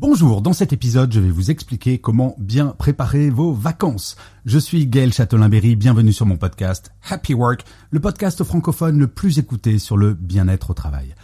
Bonjour, dans cet épisode, je vais vous expliquer comment bien préparer vos vacances. Je suis Gaël Châtelain-Berry, bienvenue sur mon podcast Happy Work, le podcast francophone le plus écouté sur le bien-être au travail.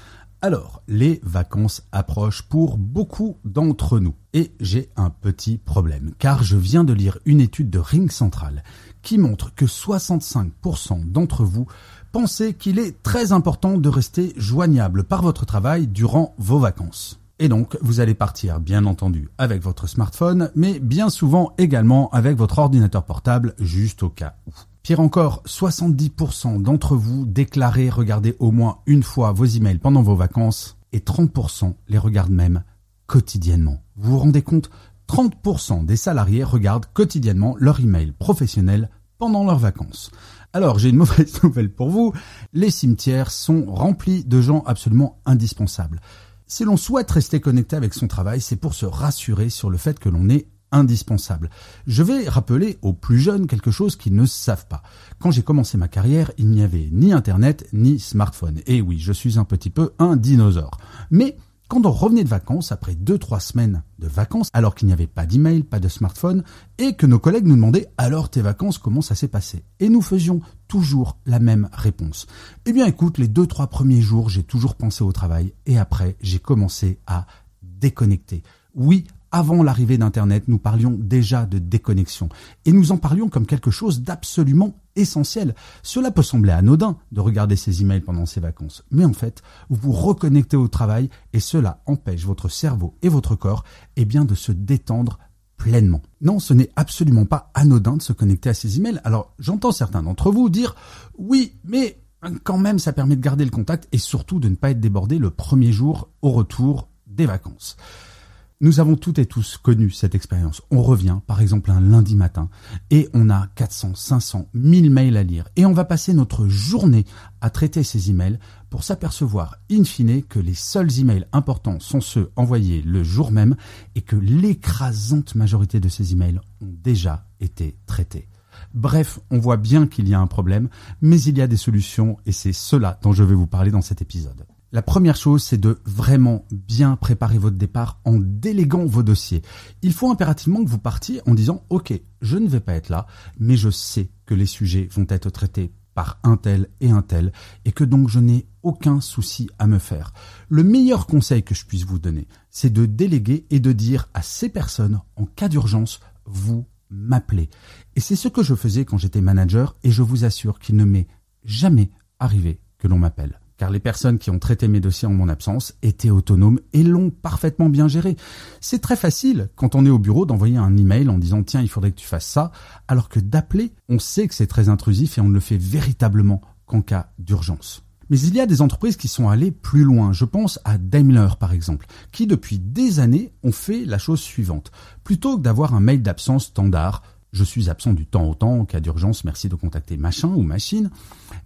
Alors, les vacances approchent pour beaucoup d'entre nous. Et j'ai un petit problème, car je viens de lire une étude de Ring Central qui montre que 65% d'entre vous pensez qu'il est très important de rester joignable par votre travail durant vos vacances. Et donc, vous allez partir, bien entendu, avec votre smartphone, mais bien souvent également avec votre ordinateur portable, juste au cas où. Pire encore, 70% d'entre vous déclarez regarder au moins une fois vos emails pendant vos vacances, et 30% les regardent même quotidiennement. Vous vous rendez compte 30% des salariés regardent quotidiennement leur email professionnel pendant leurs vacances. Alors j'ai une mauvaise nouvelle pour vous, les cimetières sont remplis de gens absolument indispensables. Si l'on souhaite rester connecté avec son travail, c'est pour se rassurer sur le fait que l'on est indispensable. Je vais rappeler aux plus jeunes quelque chose qu'ils ne savent pas. Quand j'ai commencé ma carrière, il n'y avait ni Internet ni smartphone. Et oui, je suis un petit peu un dinosaure. Mais quand on revenait de vacances, après 2-3 semaines de vacances, alors qu'il n'y avait pas d'email, pas de smartphone, et que nos collègues nous demandaient alors tes vacances, comment ça s'est passé? Et nous faisions toujours la même réponse. Eh bien écoute, les 2-3 premiers jours, j'ai toujours pensé au travail, et après, j'ai commencé à déconnecter. Oui, avant l'arrivée d'Internet, nous parlions déjà de déconnexion. Et nous en parlions comme quelque chose d'absolument essentiel. Cela peut sembler anodin de regarder ses emails pendant ses vacances. Mais en fait, vous vous reconnectez au travail et cela empêche votre cerveau et votre corps, eh bien, de se détendre pleinement. Non, ce n'est absolument pas anodin de se connecter à ses emails. Alors, j'entends certains d'entre vous dire, oui, mais quand même, ça permet de garder le contact et surtout de ne pas être débordé le premier jour au retour des vacances. Nous avons toutes et tous connu cette expérience. On revient, par exemple, un lundi matin et on a 400, 500, 1000 mails à lire et on va passer notre journée à traiter ces emails pour s'apercevoir, in fine, que les seuls emails importants sont ceux envoyés le jour même et que l'écrasante majorité de ces emails ont déjà été traités. Bref, on voit bien qu'il y a un problème, mais il y a des solutions et c'est cela dont je vais vous parler dans cet épisode. La première chose, c'est de vraiment bien préparer votre départ en déléguant vos dossiers. Il faut impérativement que vous partiez en disant, OK, je ne vais pas être là, mais je sais que les sujets vont être traités par un tel et un tel, et que donc je n'ai aucun souci à me faire. Le meilleur conseil que je puisse vous donner, c'est de déléguer et de dire à ces personnes, en cas d'urgence, vous m'appelez. Et c'est ce que je faisais quand j'étais manager, et je vous assure qu'il ne m'est jamais arrivé que l'on m'appelle car les personnes qui ont traité mes dossiers en mon absence étaient autonomes et l'ont parfaitement bien géré. C'est très facile quand on est au bureau d'envoyer un email en disant tiens il faudrait que tu fasses ça, alors que d'appeler, on sait que c'est très intrusif et on ne le fait véritablement qu'en cas d'urgence. Mais il y a des entreprises qui sont allées plus loin. Je pense à Daimler, par exemple, qui depuis des années ont fait la chose suivante. Plutôt que d'avoir un mail d'absence standard, je suis absent du temps au temps, en cas d'urgence, merci de contacter machin ou machine,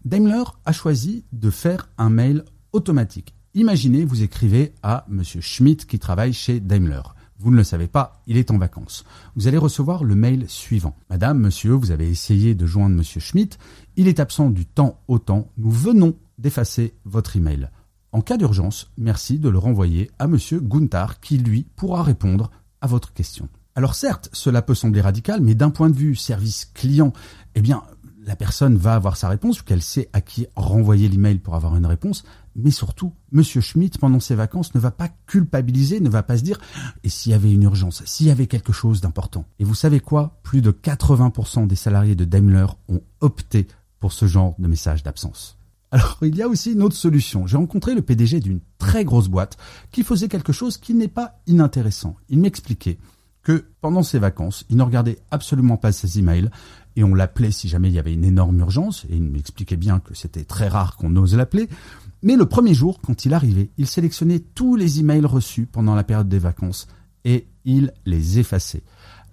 Daimler a choisi de faire un mail automatique. Imaginez, vous écrivez à Monsieur Schmidt qui travaille chez Daimler. Vous ne le savez pas, il est en vacances. Vous allez recevoir le mail suivant. Madame, monsieur, vous avez essayé de joindre monsieur Schmidt. Il est absent du temps au temps. Nous venons d'effacer votre email. En cas d'urgence, merci de le renvoyer à monsieur Gunther qui, lui, pourra répondre à votre question. Alors certes, cela peut sembler radical, mais d'un point de vue service client, eh bien, la personne va avoir sa réponse, qu'elle sait à qui renvoyer l'email pour avoir une réponse, mais surtout, Monsieur Schmidt, pendant ses vacances, ne va pas culpabiliser, ne va pas se dire et s'il y avait une urgence, s'il y avait quelque chose d'important? Et vous savez quoi? Plus de 80% des salariés de Daimler ont opté pour ce genre de message d'absence. Alors, il y a aussi une autre solution. J'ai rencontré le PDG d'une très grosse boîte qui faisait quelque chose qui n'est pas inintéressant. Il m'expliquait pendant ses vacances, il ne regardait absolument pas ses emails et on l'appelait si jamais il y avait une énorme urgence, et il m'expliquait bien que c'était très rare qu'on ose l'appeler, Mais le premier jour, quand il arrivait, il sélectionnait tous les emails reçus pendant la période des vacances et il les effaçait.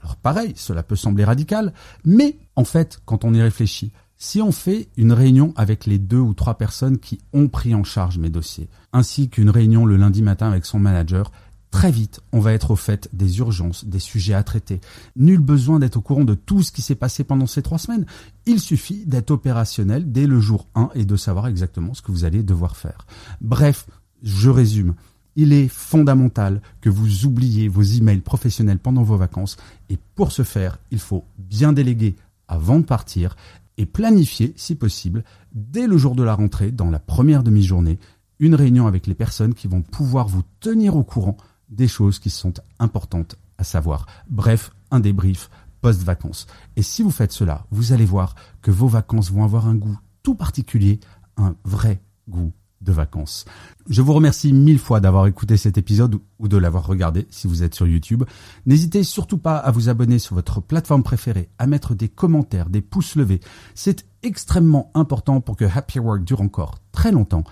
Alors pareil, cela peut sembler radical, mais en fait, quand on y réfléchit, si on fait une réunion avec les deux ou trois personnes qui ont pris en charge mes dossiers, ainsi qu'une réunion le lundi matin avec son manager, très vite, on va être au fait des urgences, des sujets à traiter. Nul besoin d'être au courant de tout ce qui s'est passé pendant ces trois semaines. Il suffit d'être opérationnel dès le jour 1 et de savoir exactement ce que vous allez devoir faire. Bref, je résume. Il est fondamental que vous oubliez vos emails professionnels pendant vos vacances et pour ce faire, il faut bien déléguer avant de partir et planifier, si possible, dès le jour de la rentrée, dans la première demi-journée, une réunion avec les personnes qui vont pouvoir vous tenir au courant des choses qui sont importantes à savoir. Bref, un débrief post-vacances. Et si vous faites cela, vous allez voir que vos vacances vont avoir un goût tout particulier, un vrai goût de vacances. Je vous remercie mille fois d'avoir écouté cet épisode ou de l'avoir regardé si vous êtes sur YouTube. N'hésitez surtout pas à vous abonner sur votre plateforme préférée, à mettre des commentaires, des pouces levés. C'est extrêmement important pour que Happy Work dure encore très longtemps.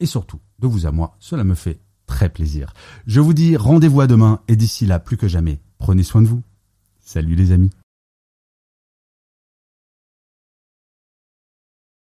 Et surtout, de vous à moi, cela me fait plaisir. Je vous dis rendez-vous à demain et d'ici là, plus que jamais, prenez soin de vous. Salut les amis.